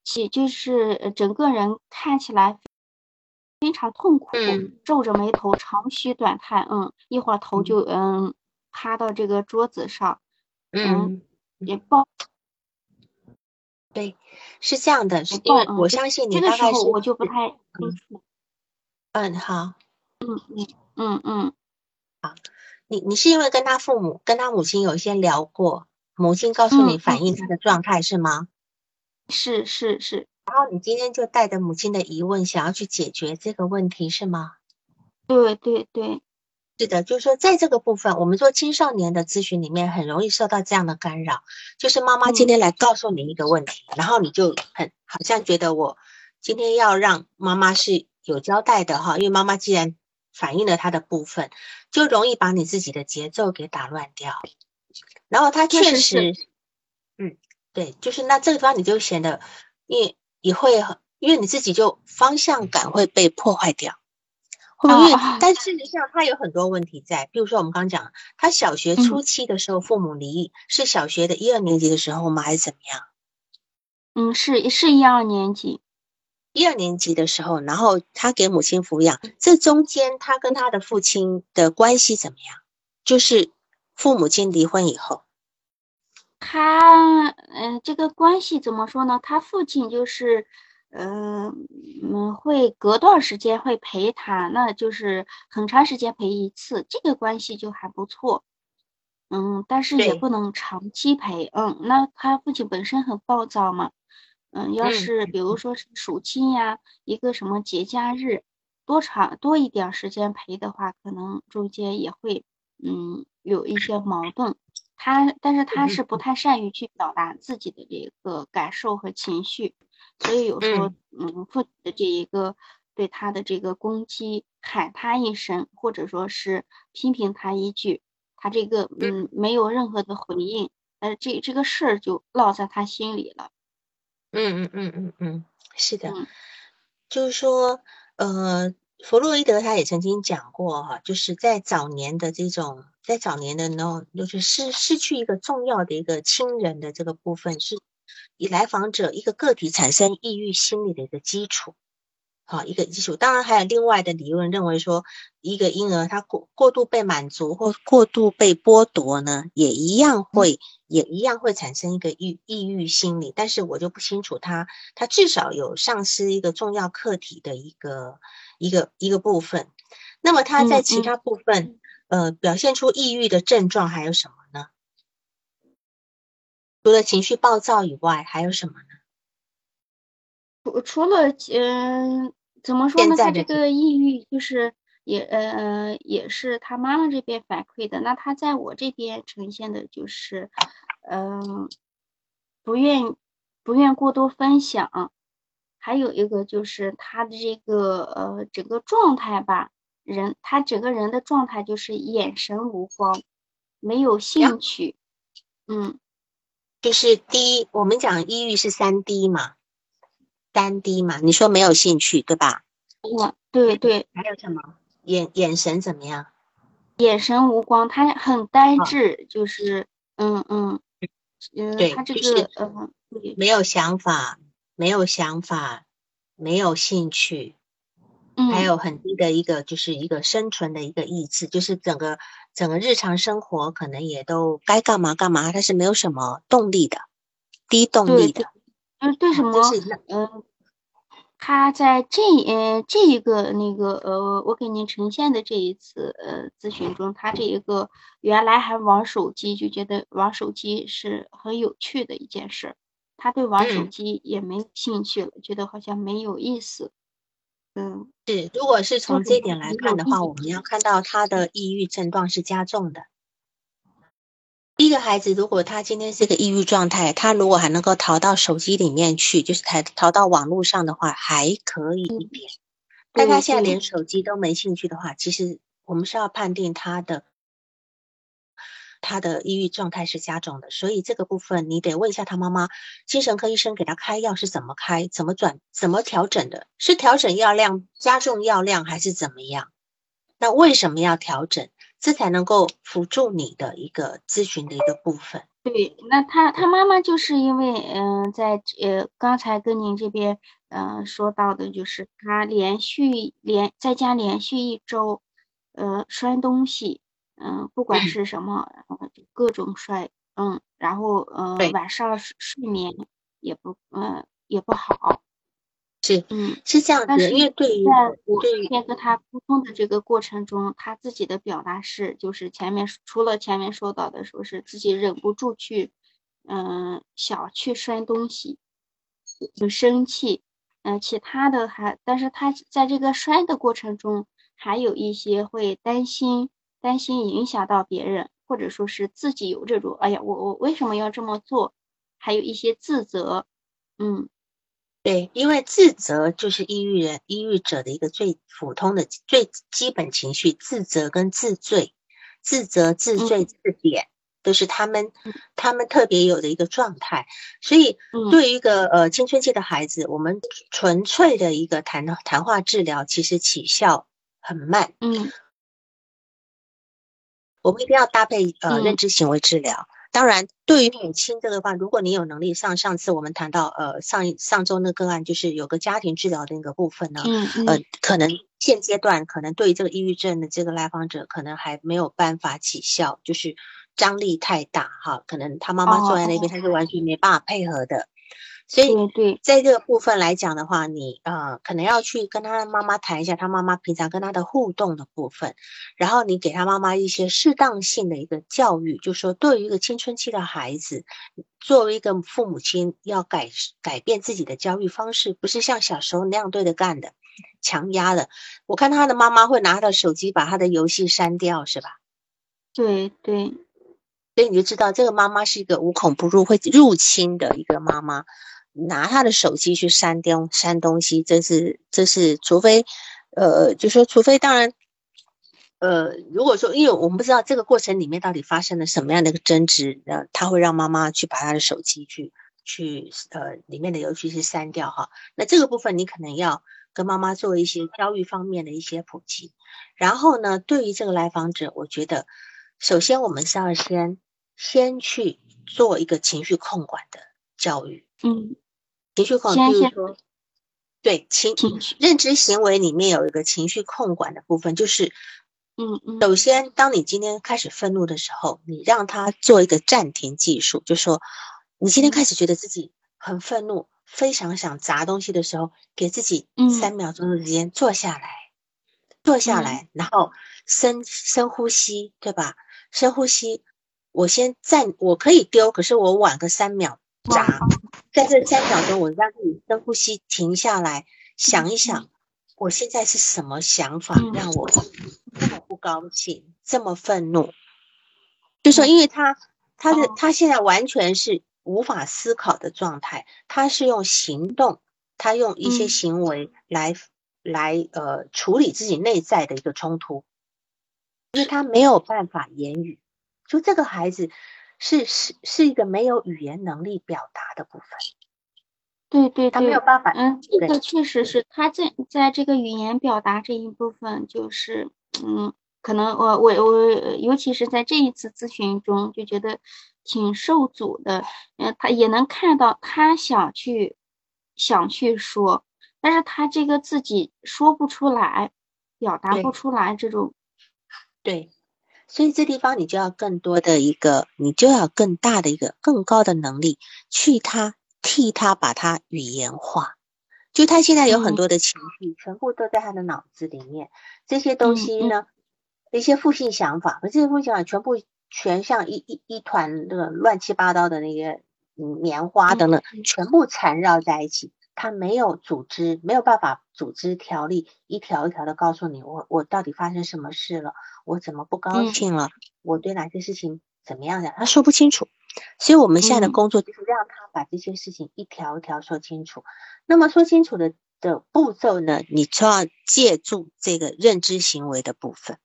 其就是整个人看起来非常痛苦，皱着眉头，长吁短叹，嗯，一会儿头就嗯。趴到这个桌子上，嗯，也抱，对，是这样的，因为我相信你大概是，我就不太清。楚，嗯，好，嗯嗯嗯嗯，好，你你是因为跟他父母跟他母亲有一些聊过，母亲告诉你反映他的状态是吗？是是是，然后你今天就带着母亲的疑问，想要去解决这个问题，是吗？对对对，是的，就是说在这个部分，我们做青少年的咨询里面，很容易受到这样的干扰，就是妈妈今天来告诉你一个问题，然后你就很好像觉得我今天要让妈妈是有交代的哈，因为妈妈既然反映了她的部分，就容易把你自己的节奏给打乱掉，然后他确实，嗯。对，就是那这个地方你就显得，你也会，因为你自己就方向感会被破坏掉，会不会？但事实上他有很多问题在，比如说我们刚讲，他小学初期的时候父母离异，是小学的一二年级的时候吗？还是怎么样？嗯，是是一二年级，一二年级的时候，然后他给母亲抚养，这中间他跟他的父亲的关系怎么样？就是父母亲离婚以后。他嗯，这个关系怎么说呢？他父亲就是，嗯嗯，会隔段时间会陪他，那就是很长时间陪一次，这个关系就还不错。嗯，但是也不能长期陪。嗯，那他父亲本身很暴躁嘛，嗯，要是比如说是暑期呀，一个什么节假日，多长多一点时间陪的话，可能中间也会嗯有一些矛盾。他但是他是不太善于去表达自己的这个感受和情绪，所以有时候嗯。父亲的这一个对他的这个攻击，喊他一声，或者说是批评他一句，他这个嗯没有任何的回应，呃这这个事儿就落在他心里了。嗯嗯嗯嗯嗯，是的，就是说，呃，弗洛伊德他也曾经讲过哈，就是在早年的这种，在早年的呢，就是失失去一个重要的一个亲人的这个部分，是以来访者一个个体产生抑郁心理的一个基础。好，一个基础，当然还有另外的理论认为说，一个婴儿他过过度被满足或过度被剥夺呢，也一样会也一样会产生一个抑抑郁心理。但是我就不清楚他他至少有丧失一个重要客体的一个一个一个部分。那么他在其他部分呃表现出抑郁的症状还有什么呢？除了情绪暴躁以外，还有什么呢？除除了嗯，怎么说呢？他这个抑郁就是也呃也是他妈妈这边反馈的。那他在我这边呈现的就是，嗯，不愿不愿过多分享。还有一个就是他的这个呃整个状态吧，人他整个人的状态就是眼神无光，没有兴趣。嗯，就是第一，我们讲抑郁是三低嘛。三低嘛？你说没有兴趣，对吧？我对对，还有什么？眼眼神怎么样？眼神无光，他很呆滞，就是嗯嗯嗯，他这个嗯，没有想法，没有想法，没有兴趣，嗯，还有很低的一个，就是一个生存的一个意志，就是整个整个日常生活可能也都该干嘛干嘛，他是没有什么动力的，低动力的。嗯，对什么？嗯，他在这呃这一个那个呃，我给您呈现的这一次呃咨询中，他这一个原来还玩手机，就觉得玩手机是很有趣的一件事，他对玩手机也没有兴趣了，觉得好像没有意思。嗯，是，如果是从这一点来看的话，我们要看到他的抑郁症状是加重的。一个孩子，如果他今天是个抑郁状态，他如果还能够逃到手机里面去，就是逃逃到网络上的话，还可以一点。但他现在连手机都没兴趣的话，其实我们是要判定他的他的抑郁状态是加重的。所以这个部分你得问一下他妈妈，精神科医生给他开药是怎么开、怎么转、怎么调整的？是调整药量、加重药量，还是怎么样？那为什么要调整？这才能够辅助你的一个咨询的一个部分。对，那他他妈妈就是因为，嗯，在呃刚才跟您这边，嗯说到的就是他连续连在家连续一周，呃摔东西，嗯不管是什么，各种摔，嗯，然后呃晚上睡眠也不，嗯也不好。是，嗯，是这样子。因为对于在我天跟他沟通的这个过程中，他自己的表达是，就是前面除了前面说到的，说是自己忍不住去，嗯，想去摔东西，就生气，嗯，其他的还，但是他在这个摔的过程中，还有一些会担心，担心影响到别人，或者说是自己有这种，哎呀，我我为什么要这么做？还有一些自责，嗯。对，因为自责就是抑郁人、抑郁者的一个最普通的、最基本情绪，自责跟自罪，自责、自罪、自贬，都是他们他们特别有的一个状态。所以，对于一个呃青春期的孩子，我们纯粹的一个谈谈话治疗，其实起效很慢。嗯，我们一定要搭配呃认知行为治疗。当然，对于母亲这个话，如果你有能力，像上次我们谈到，呃，上一上周那个案，就是有个家庭治疗的那个部分呢，嗯呃，可能现阶段可能对于这个抑郁症的这个来访者，可能还没有办法起效，就是张力太大哈，可能他妈妈坐在那边，他是完全没办法配合的，所以对对，在这个部分来讲的话，你呃可能要去跟他的妈妈谈一下，他妈妈平常跟他的互动的部分，然后你给他妈妈一些适当性的一个教育，就说对于一个青春期的孩子，作为一个父母亲要改改变自己的教育方式，不是像小时候那样对着干的，强压的。我看他的妈妈会拿他的手机把他的游戏删掉，是吧？对对，所以你就知道这个妈妈是一个无孔不入会入侵的一个妈妈，拿他的手机去删掉删东西，这是这是除非，呃，就说除非当然，呃，如果说因为我们不知道这个过程里面到底发生了什么样的一个争执，呃，他会让妈妈去把他的手机去去呃里面的游戏去删掉哈，那这个部分你可能要跟妈妈做一些教育方面的一些普及，然后呢，对于这个来访者，我觉得。首先，我们是要先先去做一个情绪控管的教育。嗯，情绪控，比如说，对情情绪认知行为里面有一个情绪控管的部分，就是，嗯嗯，首先，当你今天开始愤怒的时候，你让他做一个暂停技术，就说，你今天开始觉得自己很愤怒，非常想砸东西的时候，给自己三秒钟的时间坐下来，坐下来，然后深深呼吸，对吧？深呼吸，我先暂，我可以丢，可是我晚个三秒砸，在这三秒钟，我让自己深呼吸，停下来想一想，我现在是什么想法让我这么不高兴，这么愤怒？就说，因为他，他的他现在完全是无法思考的状态，他是用行动，他用一些行为来来呃处理自己内在的一个冲突。因为他没有办法言语，就这个孩子是是是一个没有语言能力表达的部分。对对，他没有办法。嗯，这个确实是他在在这个语言表达这一部分，就是嗯，可能我我我，尤其是在这一次咨询中，就觉得挺受阻的。嗯，他也能看到他想去想去说，但是他这个自己说不出来，表达不出来这种。对，所以这地方你就要更多的一个，你就要更大的一个更高的能力，去他替他把他语言化。就他现在有很多的情绪，全部都在他的脑子里面，这些东西呢，一些负性想法，这些负性想法全部全像一一一团那个乱七八糟的那些棉花等等，全部缠绕在一起。他没有组织，没有办法组织条例，一条一条的告诉你，我我到底发生什么事了，我怎么不高兴了，我对哪些事情怎么样的，他说不清楚。所以我们现在的工作就是让他把这些事情一条一条说清楚。那么说清楚的的步骤呢，你就要借助这个认知行为的部分。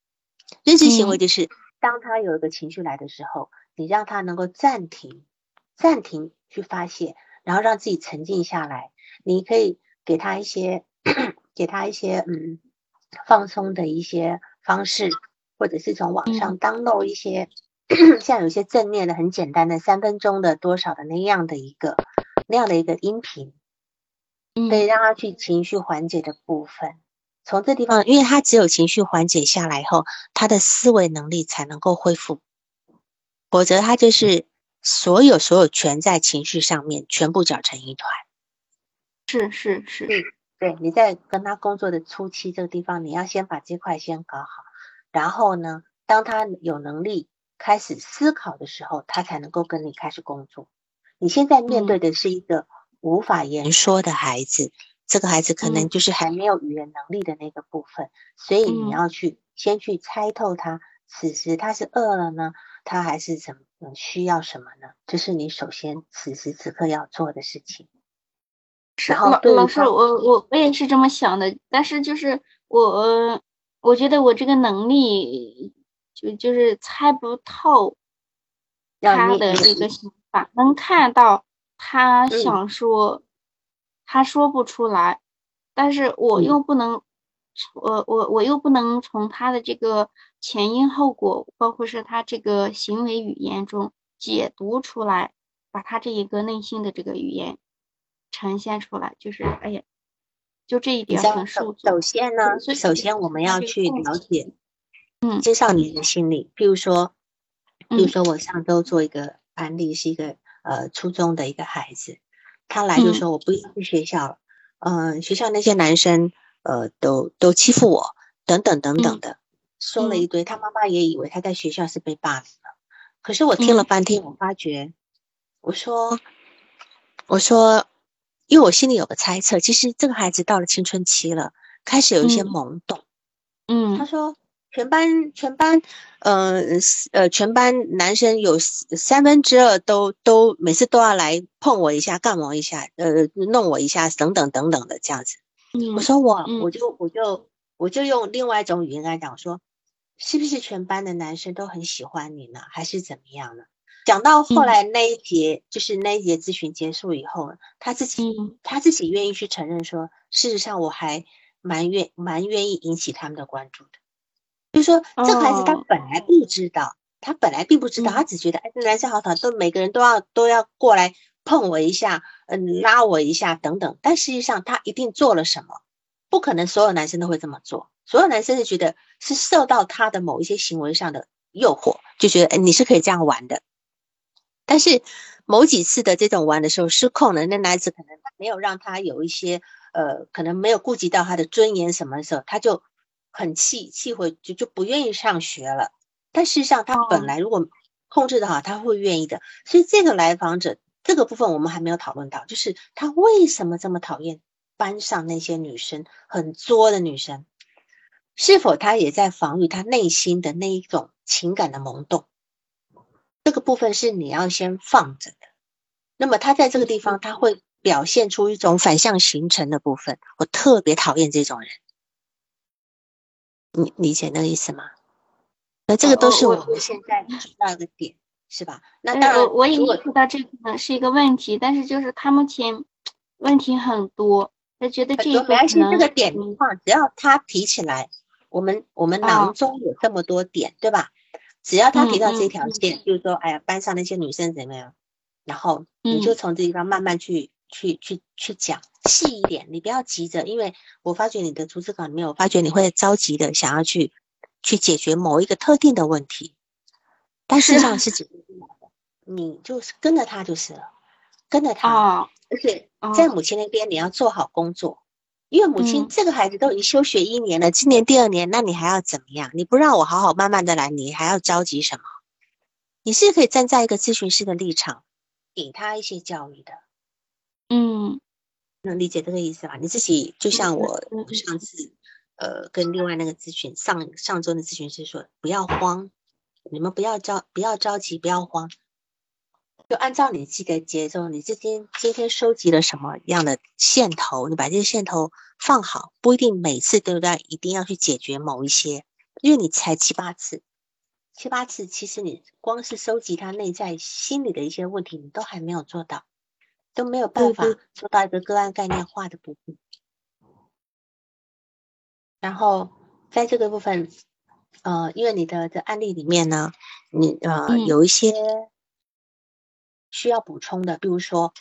认知行为就是当他有一个情绪来的时候，你让他能够暂停，暂停去发泄，然后让自己沉静下来。你可以给他一些，给他一些嗯放松的一些方式，或者是从网上 download 一些，像有些正念的很简单的三分钟的多少的那样的一个那样的一个音频，可以让他去情绪缓解的部分。从这地方，因为他只有情绪缓解下来后，他的思维能力才能够恢复，否则他就是所有所有全在情绪上面，全部搅成一团。是是是，对，你在跟他工作的初期，这个地方你要先把这块先搞好，然后呢，当他有能力开始思考的时候，他才能够跟你开始工作。你现在面对的是一个无法言说的孩子，这个孩子可能就是还没有语言能力的那个部分，所以你要去先去猜透他，此时他是饿了呢，他还是怎么需要什么呢？这是你首先此时此刻要做的事情。老老师，我我我也是这么想的，但是就是我我觉得我这个能力就就是猜不透他的这个想法，能看到他想说，他说不出来，但是我又不能，我我我又不能从他的这个前因后果，包括是他这个行为语言中解读出来，把他这一个内心的这个语言。呈现出来就是，哎呀，就这一点很受阻。首先呢，首先我们要去了解，嗯，青少年的心理。譬如说，比如说我上周做一个案例，是一个呃初中的一个孩子，他来就说我不要去学校了，嗯、学校那些男生呃都都欺负我，等等等等的，说了一堆。他妈妈也以为他在学校是被霸凌了，可是我听了半天，我发觉，我说我说，因为我心里有个猜测，其实这个孩子到了青春期了，开始有一些嗯懵懂。嗯他嗯说全班全班，呃呃，全班男生有三分之二都都每次都要来碰我一下、干我一下、呃弄我一下等等等等的这样子。我嗯说我嗯我就我就我就用另外一种语言跟他讲说，是不是全班的男生都很喜欢你呢，还是怎么样呢？讲到后嗯来那一节，就是那一节咨询结束以后，他自己嗯他自己愿意去承认说，事实上我还蛮愿蛮愿意引起他们的关注的。就是说，这个孩子他哦本来不知道，他本来并不知道，嗯他只觉得哎，这男生好讨厌，都每个人都要都要过来碰我一下，嗯，拉我一下等等。但实际上他一定做了什么，不可能所有男生都会这么做。所有男生是觉得是受到他的某一些行为上的诱惑，就觉得哎，你是可以这样玩的。但是某几次的这种玩的时候失控了，那男子可能没有让他有一些呃，可能没有顾及到他的尊严什么的时候，他就很气，气回就就不愿意上学了。但事实上，他本哦来如果控制的好，他会愿意的。所以这个来访者这个部分我们还没有讨论到，就是他为什么这么讨厌班上那些女生，很作的女生，是否他也在防御他内心的那一种情感的萌动？这个部分是你要先放着的。那么他在这个地方，他会表现出一种反向形成的部分。我特别讨厌这种人，你理解那个意思吗？那这个都是哦我我们现在知道的点，是吧？那嗯当然，我我也意识到这可能是一个问题，但是就是他目前问题很多，他觉得这个多没关系，可能这个点嗯放，只要他提起来，我们我们囊哦中有这么多点，对吧？只要他提到这条线，就是说，哎呀，班上那些女生怎么样，然后你就嗯。从这地方慢慢去去去去讲细一点，你不要急着，因为我发觉你的逐字稿里面，我发觉你会着急的想要去去解决某一个特定的问题，但事实是上是解决不了的，你就是跟着他就是了，跟着他。哦。而且哦。在母亲那边，你要做好工作，因为母亲嗯这个孩子都已经休学一年了，今年第二年，那你还要怎么样？你不让我好好慢慢的来，你还要着急什么？你是可以站在一个咨询师的立场，给他一些教育的，嗯能理解这个意思吧？你自己就像嗯我上次呃跟另外那个咨询上上周的咨询师说，不要慌，你们不要着不要着急，不要慌。就按照你自己的节奏，你今天今天收集了什么样的线头，你把这些线头放好，不一定每次都在？一定要去解决某一些，因为你才七八次，七八次，其实你光是收集他内在心理的一些问题，你都还没有做到，都没有办法做到一个个案概念化的部分。然后在这个部分，呃，因为你的的案例里面呢，你呃、嗯有一些需要补充的，比如说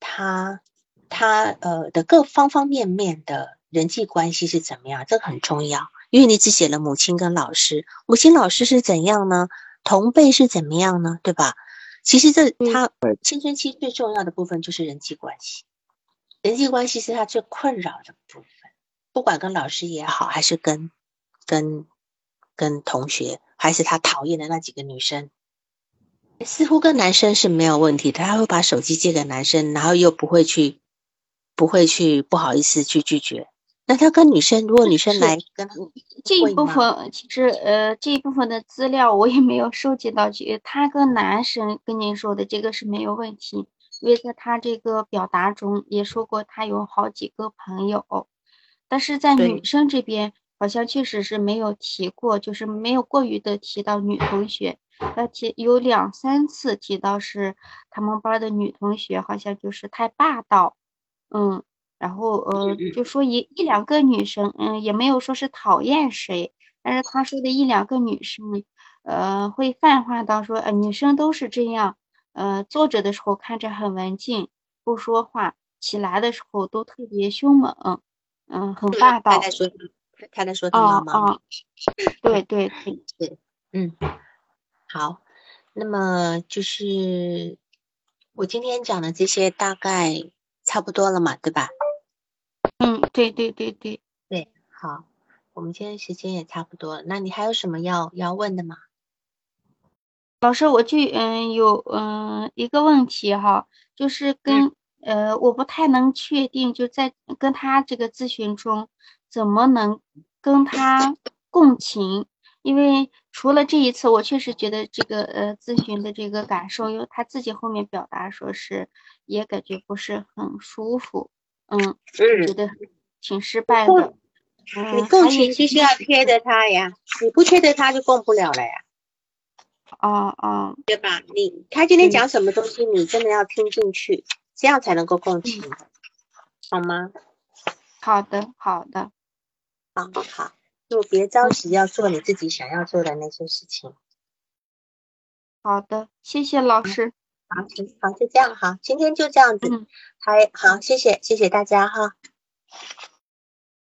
他他呃的各方方面面的人际关系是怎么样，这个很重要。因为你只写了母亲跟老师，母亲老师是怎样呢？同辈是怎么样呢？对吧？其实这嗯他青春期最重要的部分就是人际关系，人际关系是他最困扰的部分，不管跟老师也好，还是跟跟跟同学，还是他讨厌的那几个女生，似乎跟男生是没有问题的，他会把手机借给男生，然后又不会去不会去不好意思去拒绝。那他跟女生，如果女生来跟他这一部分其实呃这一部分的资料我也没有收集到去，他跟男生跟您说的这个是没有问题，因为在他这个表达中也说过他有好几个朋友，但是在女生这边好像确实是没有提过，就是没有过于的提到女同学，呃提有两三次提到是他们班的女同学好像就是太霸道，嗯。然后呃，就说一一两个女生，嗯，也没有说是讨厌谁，但是他说的一两个女生，呃，会泛化到说，呃，女生都是这样，呃，坐着的时候看着很文静，不说话，起来的时候都特别凶猛，嗯，很霸道他。在说他他在说他哦妈妈哦，对对对，嗯，好，那么就是我今天讲的这些，大概差不多了嘛，对吧？嗯，对对对对，对，好，我们今天时间也差不多了，那你还有什么要要问的吗？老师，我就嗯有嗯一个问题哈，就是跟呃我不太能确定，就在跟他这个咨询中，怎么能跟他共情？因为除了这一次，我确实觉得这个呃咨询的这个感受，因为他自己后面表达说是也感觉不是很舒服，嗯，嗯，觉得挺失败的。你共情必须要贴着他呀，你不贴着他就共不了了呀，哦哦，对吧？你他今天嗯讲什么东西，你真的要听进去，这样才能够共情，好吗？好的好的，好好，就别着急要做你自己想要做的那些事情。好的，谢谢老师。好，行，好，就这样哈，今天就这样子，嗯。还好，谢谢，谢谢大家哈。